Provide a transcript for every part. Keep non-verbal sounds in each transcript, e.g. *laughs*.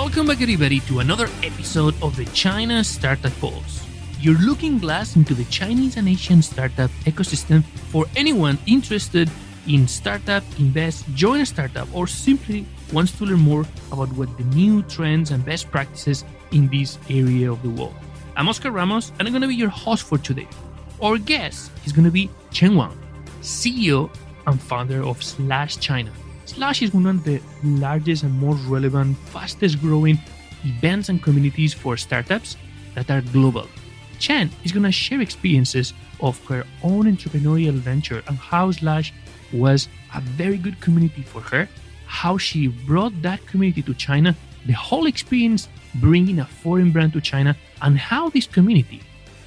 Welcome back, everybody, to another episode of the China Startup Pulse. Your looking glass into the Chinese and Asian startup ecosystem for anyone interested in startup, invest, join a startup, or simply wants to learn more about what the new trends and best practices in this area of the world. I'm Oscar Ramos, and I'm going to be your host for today. Our guest is going to be Chen Wang, CEO and founder of Slush China. Slush is one of the largest and most relevant, fastest growing events and communities for startups that are global. Chen is going to share experiences of her own entrepreneurial venture and how Slush was a very good community for her, how she brought that community to China, the whole experience bringing a foreign brand to China, and how this community,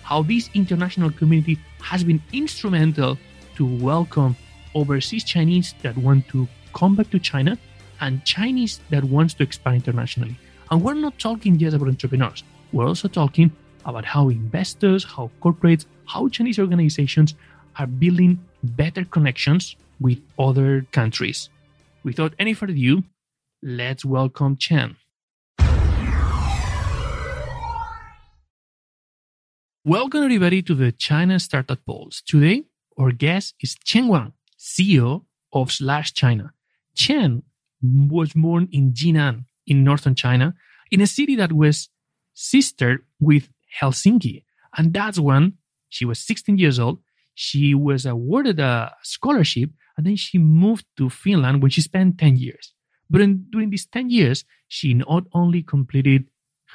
how this international community has been instrumental to welcome overseas Chinese that want to come back to China and Chinese that wants to expand internationally. And we're not talking just about entrepreneurs. We're also talking about how investors, how corporates, how Chinese organizations are building better connections with other countries. Without any further ado, let's welcome Chen. Welcome everybody to the China Startup Pulse. Today, our guest is Chen Wang, CEO of Slush China. Chen was born in Jinan in northern China, in a city that was sister with Helsinki. And that's when she was 16 years old. She was awarded a scholarship and then she moved to Finland where she spent 10 years. But in, during these 10 years, she not only completed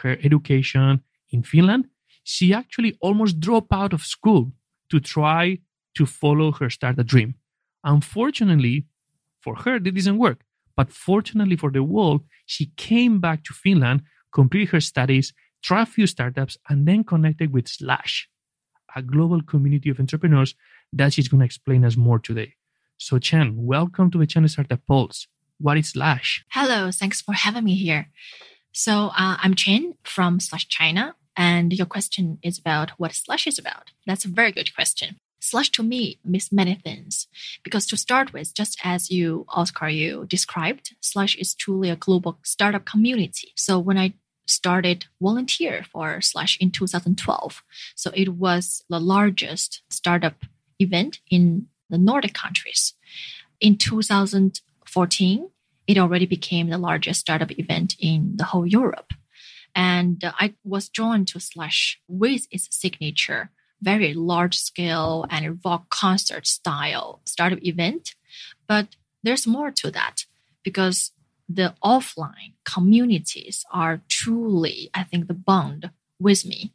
her education in Finland, she actually almost dropped out of school to try to follow her startup dream. Unfortunately, for her, it didn't work. But fortunately for the world, she came back to Finland, completed her studies, tried a few startups, and then connected with Slush, a global community of entrepreneurs that she's going to explain us more today. So, Chen, welcome to the China Startup Pulse. What is Slush? Hello, thanks for having me here. So, uh, I'm Chen from Slush China, and your question is about what Slush is about. That's a very good question. Slush to me means many things. Because to start with, just as you, Oscar, you described, Slush is truly a global startup community. So when I started volunteer for Slush in 2012, so it was the largest startup event in the Nordic countries. In 2014, it already became the largest startup event in the whole Europe. And I was drawn to Slush with its signature very large scale and rock concert style startup event. But there's more to that because the offline communities are truly, I think, the bond with me.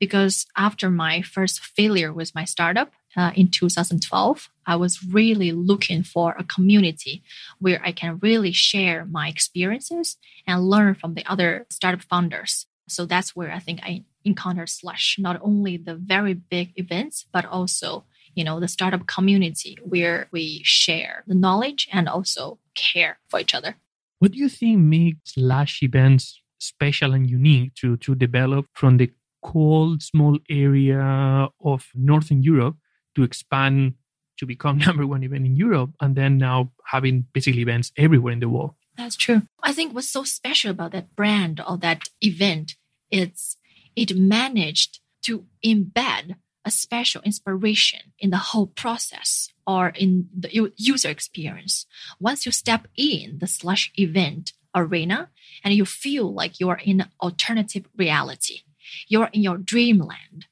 Because after my first failure with my startup uh, in 2012, I was really looking for a community where I can really share my experiences and learn from the other startup founders. So that's where I think I encountered Slush, not only the very big events, but also, you know, the startup community where we share the knowledge and also care for each other. What do you think makes Slush events special and unique to, to develop from the cold, small area of Northern Europe to expand to become *laughs* number one event in Europe and then now having basically events everywhere in the world? That's true. I think what's so special about that brand or that event is it managed to embed a special inspiration in the whole process or in the user experience. Once you step in the Slush event arena and you feel like you're in alternative reality, you're in your dreamland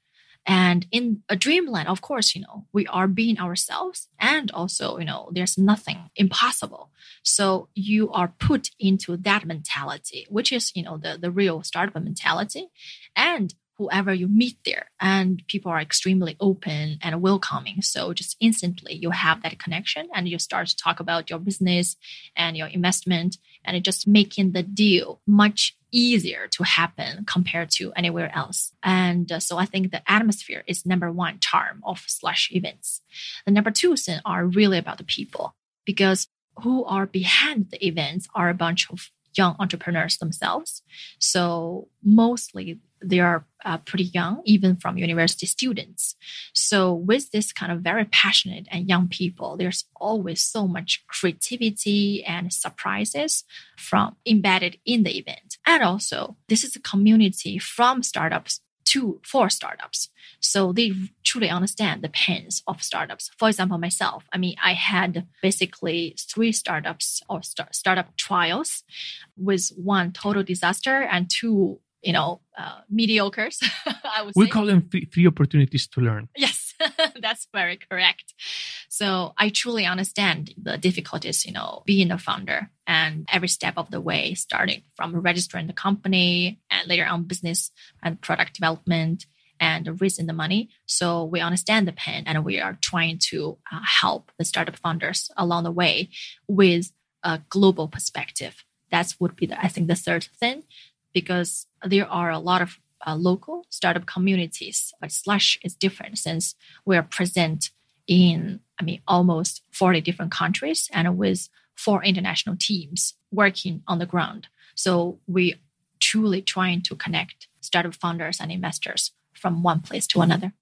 and in a dreamland, of course, you know, we are being ourselves and also, you know, there's nothing impossible. So you are put into that mentality, which is, you know, the, the real startup mentality. And whoever you meet there. And people are extremely open and welcoming. So just instantly you have that connection and you start to talk about your business and your investment. And it just making the deal much easier to happen compared to anywhere else. And uh, so i think the atmosphere is number one charm of Slush events. The number two thing are really about the people because who are behind the events are a bunch of young entrepreneurs themselves. So mostly they are uh, pretty young, even from university students. So with this kind of very passionate and young people, there's always so much creativity and surprises from embedded in the event. And also, this is a community from startups to for startups. So they truly understand the pains of startups. For example, myself, I mean, I had basically three startups or start, startup trials with one total disaster and two you know, uh, mediocres. *laughs* I would we say. call them three, three opportunities to learn. Yes, *laughs* that's very correct. So I truly understand the difficulties, you know, being a founder and every step of the way, starting from registering the company and later on business and product development and raising the money. So we understand the pain and we are trying to uh, help the startup founders along the way with a global perspective. That's would be the, I think the third thing because there are a lot of uh, local startup communities, but Slush is different since we are present in, I mean, almost 40 different countries and with four international teams working on the ground. So we truly trying to connect startup founders and investors from one place to another.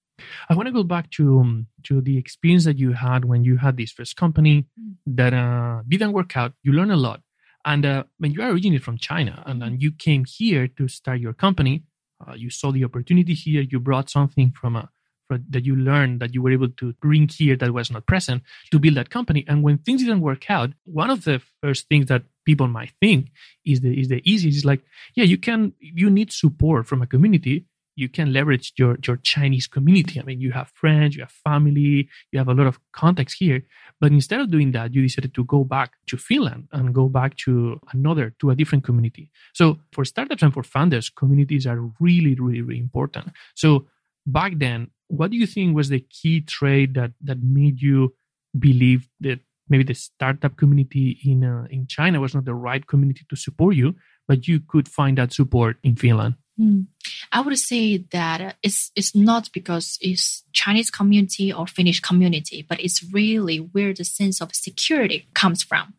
I want to go back to um, to the experience that you had when you had this first company mm. that uh, didn't work out. You learned a lot, and uh, when you are originally from China and then you came here to start your company, uh, you saw the opportunity here. You brought something from a from, that you learned that you were able to bring here that was not present to build that company. And when things didn't work out, one of the first things that people might think is the is the easiest is like, yeah, you can you need support from a community you can leverage your your Chinese community. I mean, you have friends, you have family, you have a lot of contacts here. But instead of doing that, you decided to go back to Finland and go back to another, to a different community. So for startups and for founders, communities are really, really, really important. So back then, what do you think was the key trait that that made you believe that maybe the startup community in uh, in China was not the right community to support you, but you could find that support in Finland? Mm. I would say that it's it's not because it's Chinese community or Finnish community, but it's really where the sense of security comes from.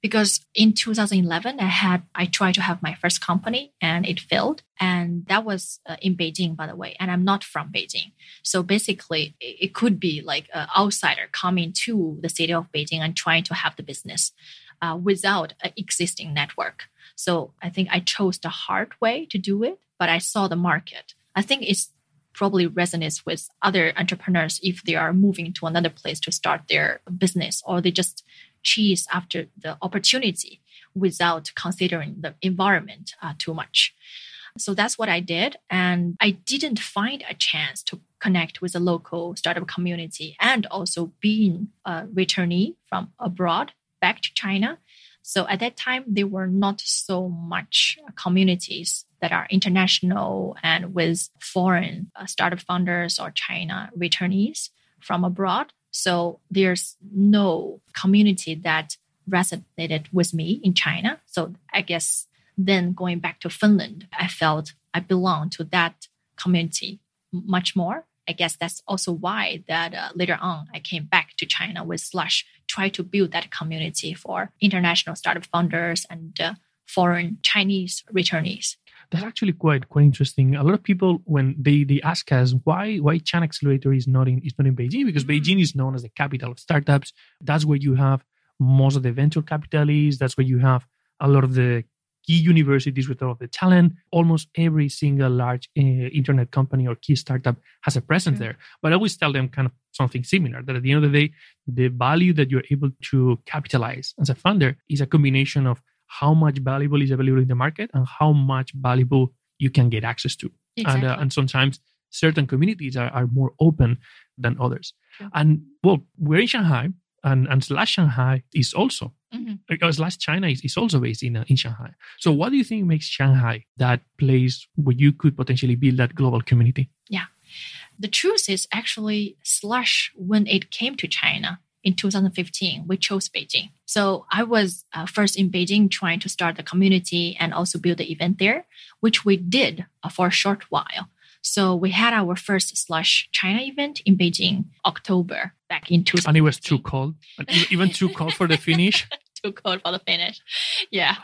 Because in 2011, I had I tried to have my first company and it failed, and that was uh, in Beijing, by the way. And I'm not from Beijing, so basically it, it could be like an outsider coming to the city of Beijing and trying to have the business uh, without an existing network. So I think I chose the hard way to do it but I saw the market. I think it's probably resonates with other entrepreneurs if they are moving to another place to start their business or they just chase after the opportunity without considering the environment uh, too much. So that's what I did. And I didn't find a chance to connect with the local startup community and also being a returnee from abroad back to China. So at that time, there were not so much communities that are international and with foreign uh, startup founders or China returnees from abroad. So there's no community that resonated with me in China. So I guess then going back to Finland, I felt I belong to that community much more. I guess that's also why that uh, later on I came back to China with Slush, try to build that community for international startup founders and uh, foreign Chinese returnees that's actually quite quite interesting. A lot of people when they they ask us why why China Accelerator is not in is not in Beijing because mm-hmm. Beijing is known as the capital of startups. That's where you have most of the venture capitalists. That's where you have a lot of the key universities with all of the talent. Almost every single large uh, internet company or key startup has a presence there. But I always tell them kind of something similar that at the end of the day, the value that you're able to capitalize as a funder is a combination of how much valuable is available in the market and how much valuable you can get access to. Exactly. And, uh, and sometimes certain communities are, are more open than others. And well, we're in Shanghai, and, and Slush Shanghai is also, mm-hmm. because Slush China is, is also based in, uh, in Shanghai. So, what do you think makes Shanghai that place where you could potentially build that global community? Yeah. The truth is actually Slush when it came to China, in 2015, we chose Beijing. So I was uh, first in Beijing trying to start the community and also build the event there, which we did uh, for a short while. So we had our first Slush China event in Beijing, October back in 2015. And it was too cold, even too cold for the Finnish. *laughs* too cold for the Finnish. Yeah.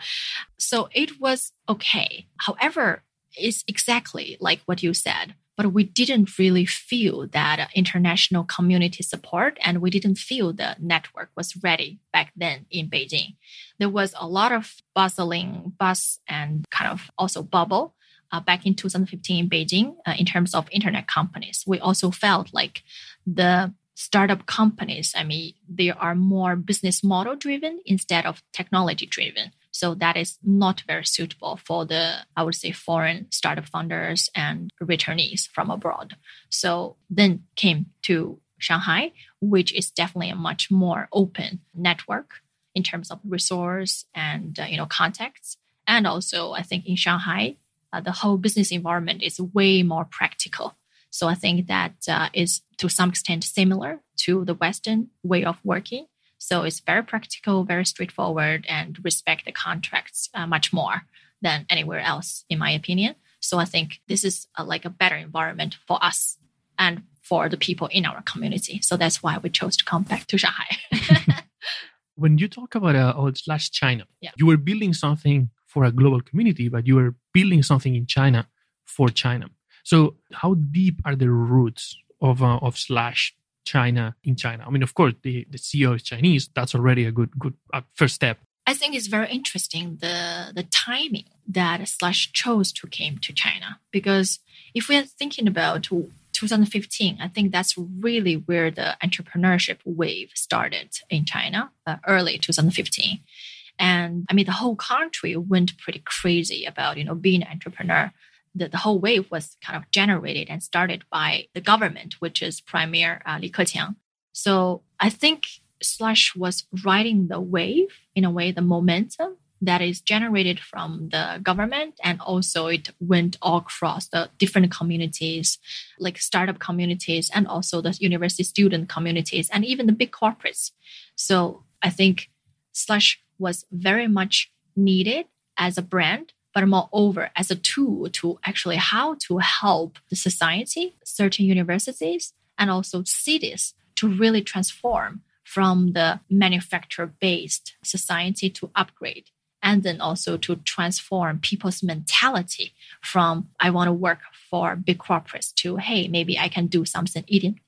So it was okay. However, it's exactly like what you said but we didn't really feel that international community support and we didn't feel the network was ready back then in Beijing. There was a lot of bustling buzz and kind of also bubble uh, back in 2015 in Beijing uh, in terms of internet companies. We also felt like the startup companies, I mean, they are more business model driven instead of technology driven. So that is not very suitable for the, I would say, foreign startup founders and returnees from abroad. So then came to Shanghai, which is definitely a much more open network in terms of resource and uh, you know contacts. And also, I think in Shanghai, uh, the whole business environment is way more practical. So I think that uh, is to some extent similar to the Western way of working. So it's very practical, very straightforward, and respect the contracts uh, much more than anywhere else, in my opinion. So I think this is a, like a better environment for us and for the people in our community. So that's why we chose to come back to Shanghai. *laughs* when you talk about uh, oh, Slush China, yeah. you were building something for a global community, but you were building something in China for China. So how deep are the roots of uh, of Slush China in China? I mean, of course, the, the CEO is Chinese. That's already a good good uh, first step. I think it's very interesting the the timing that Slush chose to came to China because if we are thinking about 2015, I think that's really where the entrepreneurship wave started in China, uh, early 2015. And I mean, the whole country went pretty crazy about you know being an entrepreneur the, the whole wave was kind of generated and started by the government, which is Premier uh, Li Keqiang. So I think Slush was riding the wave in a way, the momentum that is generated from the government and also it went all across the different communities like startup communities and also the university student communities and even the big corporates so i think slush was very much needed as a brand but moreover as a tool to actually how to help the society, certain universities, and also cities to really transform from the manufacturer based society to upgrade and then also to transform people's mentality from I want to work for big corporates to hey maybe I can do something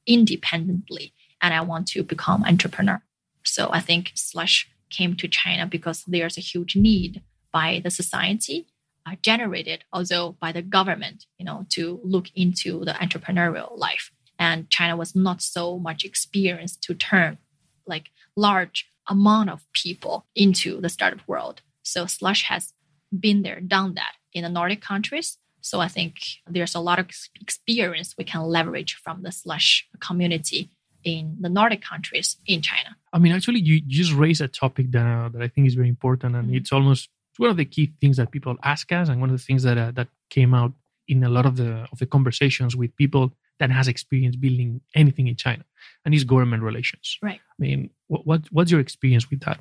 independently and I want to become entrepreneur. So I think Slush came to China because there's a huge need by the society are generated also by the government, you know, to look into the entrepreneurial life. And China was not so much experienced to turn like large amount of people into the startup world. So Slush has been there, done that in the Nordic countries. So I think there's a lot of experience we can leverage from the Slush community in the Nordic countries in China. I mean, actually, you just raised a topic that, uh, that I think is very important, and mm-hmm. it's almost it's one of the key things that people ask us, and one of the things that uh, that came out in a lot of the of the conversations with people that has experience building anything in China, and is government relations. Right. I mean, what, what what's your experience with that?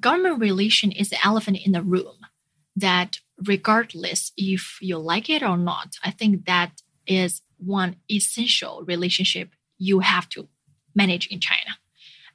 Government relation is the elephant in the room. That regardless if you like it or not, I think that is one essential relationship you have to manage in China.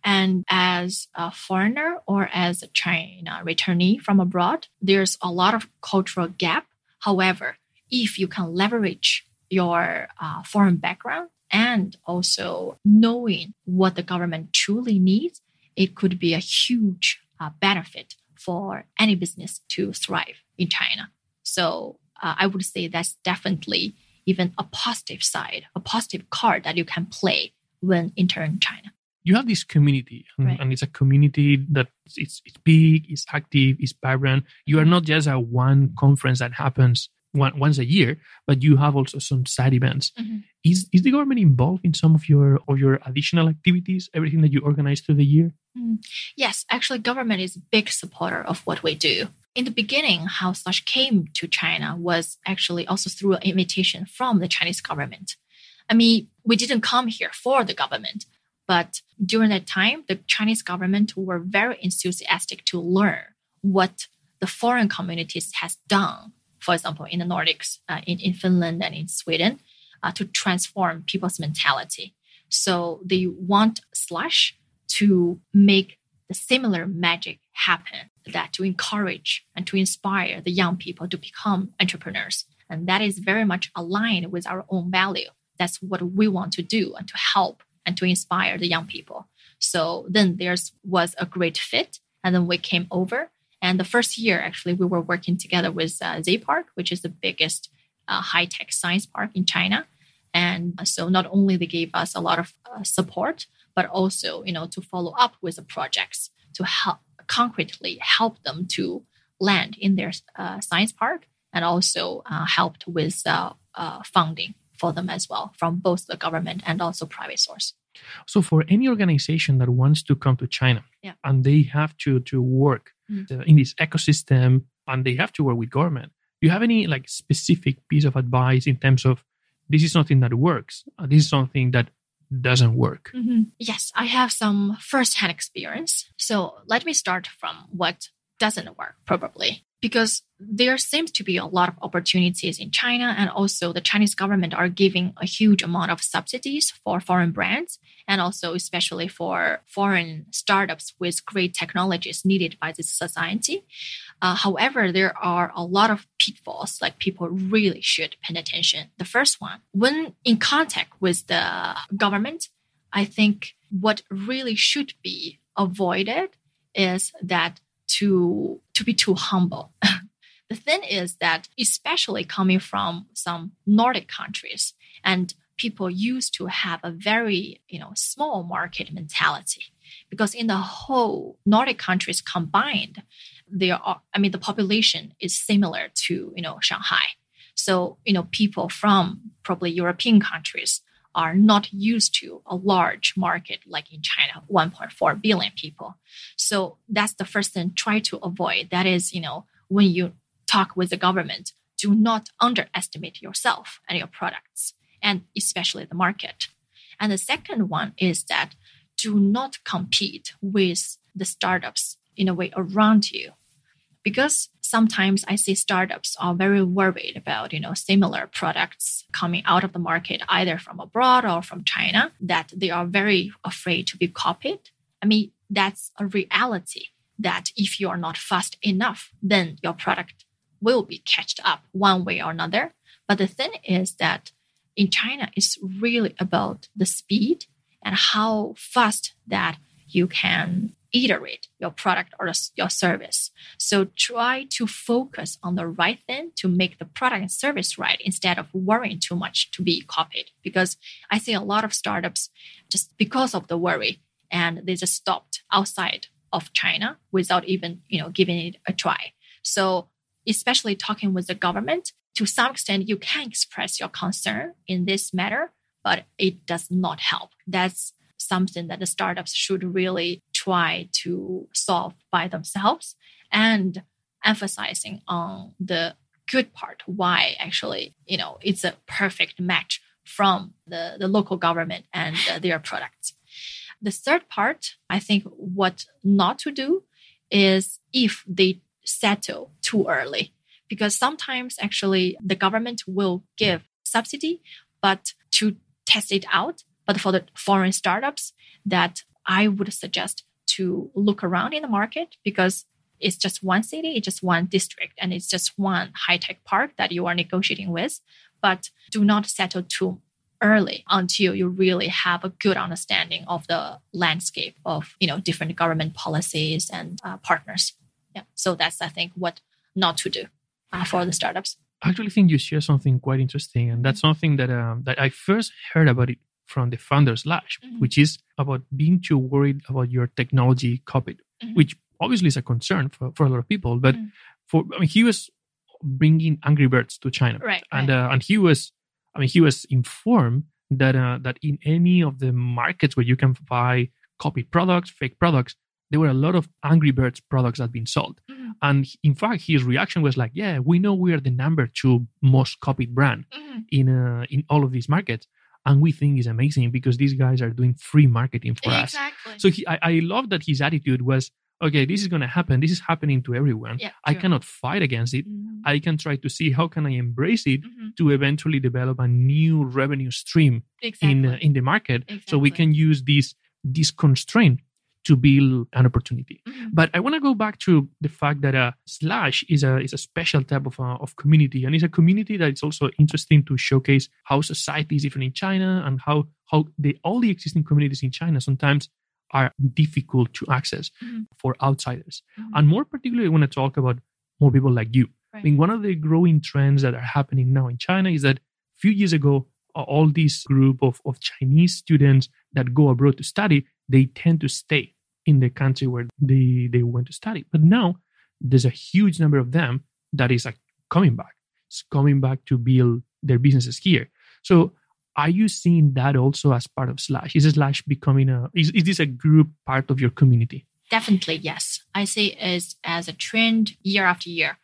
And as a foreigner or as a China returnee from abroad, there's a lot of cultural gap. However, if you can leverage your uh, foreign background and also knowing what the government truly needs, it could be a huge uh, benefit for any business to thrive in China. So uh, I would say that's definitely even a positive side, a positive card that you can play when entering China you have this community and, right. and, it's a community that it's, it's big it's active it's vibrant you are not just a one conference that happens one, once a year but you have also some side events mm-hmm. is, is the government involved in some of your of your additional activities everything that you organize through the year mm. yes actually government is a big supporter of what we do in the beginning how Slush came to china was actually also through an invitation from the chinese government i mean we didn't come here for the government but during that time, the Chinese government were very enthusiastic to learn what the foreign communities has done. For example, in the Nordics, uh, in, in Finland and in Sweden, uh, to transform people's mentality. So they want Slush to make the similar magic happen that to encourage and to inspire the young people to become entrepreneurs. And that is very much aligned with our own value. That's what we want to do and to help and to inspire the young people. So then there was a great fit. And then we came over. And the first year, actually, we were working together with uh, Z Park, which is the biggest uh, high tech science park in China. And so not only they gave us a lot of uh, support, but also, you know, to follow up with the projects to help concretely help them to land in their uh, science park and also uh, helped with uh, uh, funding for them as well from both the government and also private source. So for any organization that wants to come to China yeah. and they have to to work mm-hmm. in this ecosystem and they have to work with government, do you have any like specific piece of advice in terms of this is something that works, uh, this is something that doesn't work? Mm-hmm. Yes, I have some first-hand experience. So let me start from what doesn't work, probably because there seems to be a lot of opportunities in China, and also the Chinese government are giving a huge amount of subsidies for foreign brands, and also especially for foreign startups with great technologies needed by this society. Uh, however, there are a lot of pitfalls like people really should pay attention. The first one, when in contact with the government, I think what really should be avoided is that to to be too humble. *laughs* the thing is that especially coming from some Nordic countries and people used to have a very you know small market mentality because in the whole Nordic countries combined there are I mean the population is similar to you know Shanghai so you know people from probably European countries are not used to a large market like in China, 1.4 billion people. So that's the first thing try to avoid. That is, you know, when you talk with the government, do not underestimate yourself and your products, and especially the market. And the second one is that do not compete with the startups in a way around you because sometimes I see startups are very worried about, you know, similar products coming out of the market, either from abroad or from China, that they are very afraid to be copied. I mean, that's a reality that if you are not fast enough, then your product will be catched up one way or another. But the thing is that in China, it's really about the speed and how fast that you can iterate your product or your service. So try to focus on the right thing to make the product and service right instead of worrying too much to be copied. Because I see a lot of startups just because of the worry and they just stopped outside of China without even you know giving it a try. So especially talking with the government, to some extent you can express your concern in this matter, but it does not help. That's something that the startups should really try to solve by themselves and emphasizing on the good part why actually you know it's a perfect match from the, the local government and uh, their products. The third part i think what not to do is if they settle too early because sometimes actually the government will give subsidy but to test it out but for the foreign startups, that I would suggest to look around in the market because it's just one city, it's just one district, and it's just one high tech park that you are negotiating with. But do not settle too early until you really have a good understanding of the landscape of you know different government policies and uh, partners. Yeah, so that's I think what not to do uh, for the startups. I actually think you share something quite interesting, and that's something that um, that I first heard about it from the founder's lash, mm-hmm. which is about being too worried about your technology copied, mm-hmm. which obviously is a concern for, for a lot of people. But mm-hmm. for I mean, he was bringing Angry Birds to China, right? And right. Uh, and he was, I mean, he was informed that uh, that in any of the markets where you can buy copied products, fake products, there were a lot of Angry Birds products that had been sold. Mm-hmm. And in fact, his reaction was like, "Yeah, we know we are the number two most copied brand mm-hmm. in uh, in all of these markets." And we think is amazing because these guys are doing free marketing for exactly. us. So he, I, I love that his attitude was, okay, this is going to happen. This is happening to everyone. Yeah, I cannot fight against it. Mm-hmm. I can try to see how can I embrace it mm-hmm. to eventually develop a new revenue stream exactly. in uh, in the market, exactly. so we can use this this constraint to build an opportunity. Mhm. But I want to go back to the fact that uh, Slush is a is a special type of uh, of community, and it's a community that it's also interesting to showcase how society is different in China and how how the all the existing communities in China sometimes are difficult to access Mhm. for outsiders. Mhm. And more particularly, I want to talk about more people like you. I mean, one of the growing trends that are happening now in China is that a few years ago, all these group of, of Chinese students that go abroad to study, they tend to stay in the country where they, they went to study. But now there's a huge number of them that is like coming back. It's coming back to build their businesses here. So are you seeing that also as part of Slush? Is Slush becoming a is, is this a group part of your community? Definitely, yes. I see it as as a trend year after year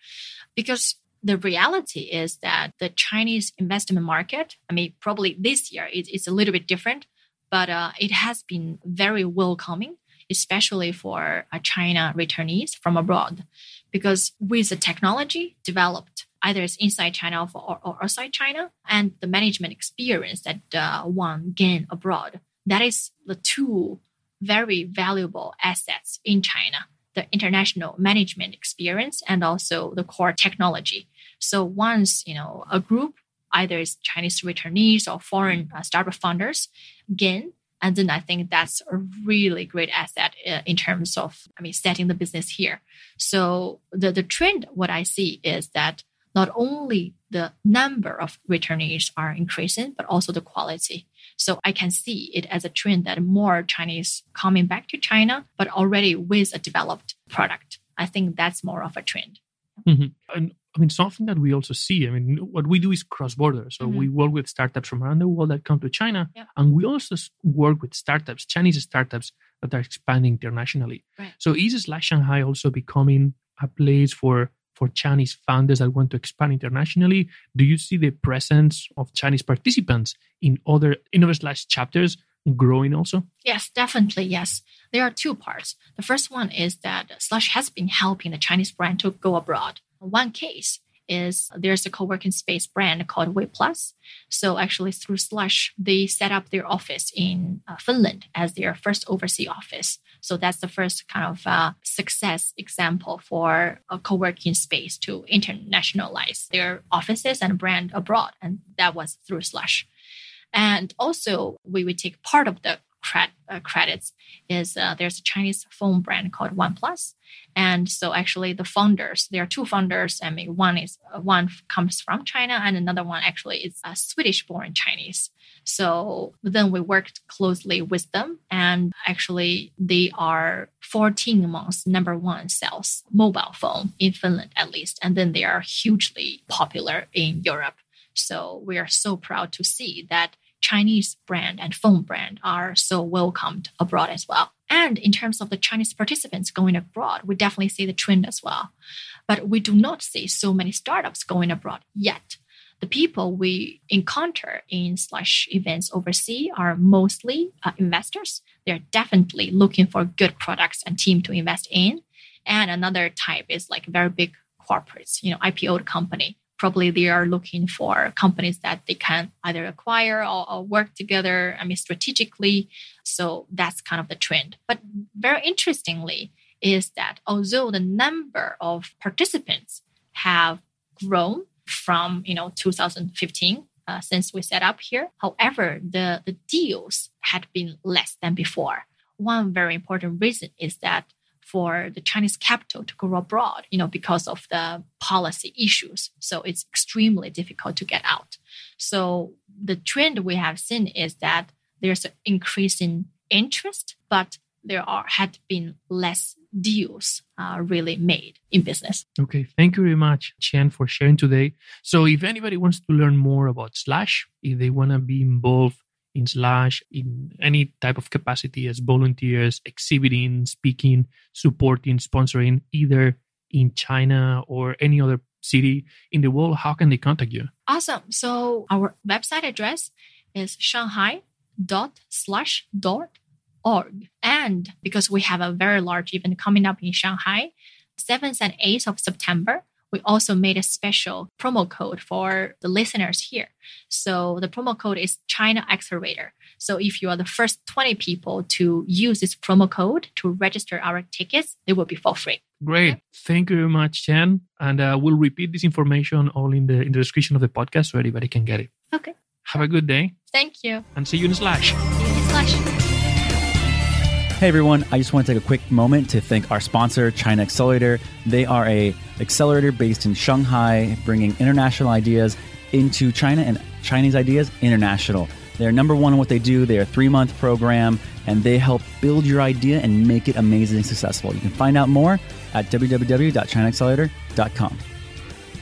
because the reality is that the Chinese investment market, I mean, probably this year it, it's a little bit different, but uh, it has been very welcoming, especially for uh, China returnees from abroad. Because with the technology developed, either it's inside China or, or outside China, and the management experience that uh, one gain abroad, that is the two very valuable assets in China the international management experience and also the core technology. So once you know a group, either it's Chinese returnees or foreign uh, startup founders, gain, and then I think that's a really great asset uh, in terms of I mean setting the business here. So the the trend, what I see is that not only the number of returnees are increasing, but also the quality. So I can see it as a trend that more Chinese coming back to China, but already with a developed product. I think that's more of a trend. Mhm. And I mean, something that we also see. I mean, what we do is cross border. So Mhm. we work with startups from around the world that come to China, Yeah. and we also work with startups, Chinese startups that are expanding internationally. Right. So is Slush Shanghai also becoming a place for for Chinese founders that want to expand internationally? Do you see the presence of Chinese participants in other Innova Slush chapters growing also? Yes, definitely. Yes. There are two parts. The first one is that Slush has been helping the Chinese brand to go abroad. One case is there's a co-working space brand called Way Plus. So actually through Slush, they set up their office in uh, Finland as their first overseas office. So that's the first kind of uh, success example for a co-working space to internationalize their offices and brand abroad. And that was through Slush. And also, we would take part of the uh, credits is uh, there's a Chinese phone brand called OnePlus, and so actually the founders there are two founders. I mean, one is uh, one comes from China, and another one actually is a Swedish-born Chinese. So then we worked closely with them, and actually they are 14 months number one sales mobile phone in Finland at least, and then they are hugely popular in Europe. So we are so proud to see that Chinese brand and phone brand are so welcomed abroad as well. And in terms of the Chinese participants going abroad, we definitely see the trend as well. But we do not see so many startups going abroad yet. The people we encounter in Slush events overseas are mostly uh, investors. They're definitely looking for good products and team to invest in. And another type is like very big corporates, you know, IPO company probably they are looking for companies that they can either acquire or, or, work together i mean strategically. So that's kind of the trend. But very interestingly is that although the number of participants have grown from you know 2015 uh, since we set up here however the, the deals had been less than before. One very important reason is that for the Chinese capital to go abroad, you know, because of the policy issues. So it's extremely difficult to get out. So the trend we have seen is that there's an increase in interest, but there are had been less deals uh, really made in business. Okay, thank you very much, Chen, for sharing today. So if anybody wants to learn more about Slush, if they want to be involved in Slush in any type of capacity as volunteers exhibiting speaking supporting sponsoring either in china or any other city in the world how can they contact you? Awesome. So our website address is shanghai.slush.org and because we have a very large event coming up in shanghai 7th and 8th of september we also made a special promo code for the listeners here. So the promo code is China Accelerator. So if you are the first 20 people to use this promo code to register our tickets, they will be for free. Great. Thank you very much, Chen. And uh, we'll repeat this information all in the in the description of the podcast so everybody can get it. Okay. Have a good day Thank you. and see you in Slush. See you in Slush. Hey everyone, I just want to take a quick moment to thank our sponsor, China Accelerator. They are a accelerator based in Shanghai, bringing international ideas into China and Chinese ideas international. They're number one in what they do. They're a three month program and they help build your idea and make it amazing successful. You can find out more at www.chinaaccelerator.com.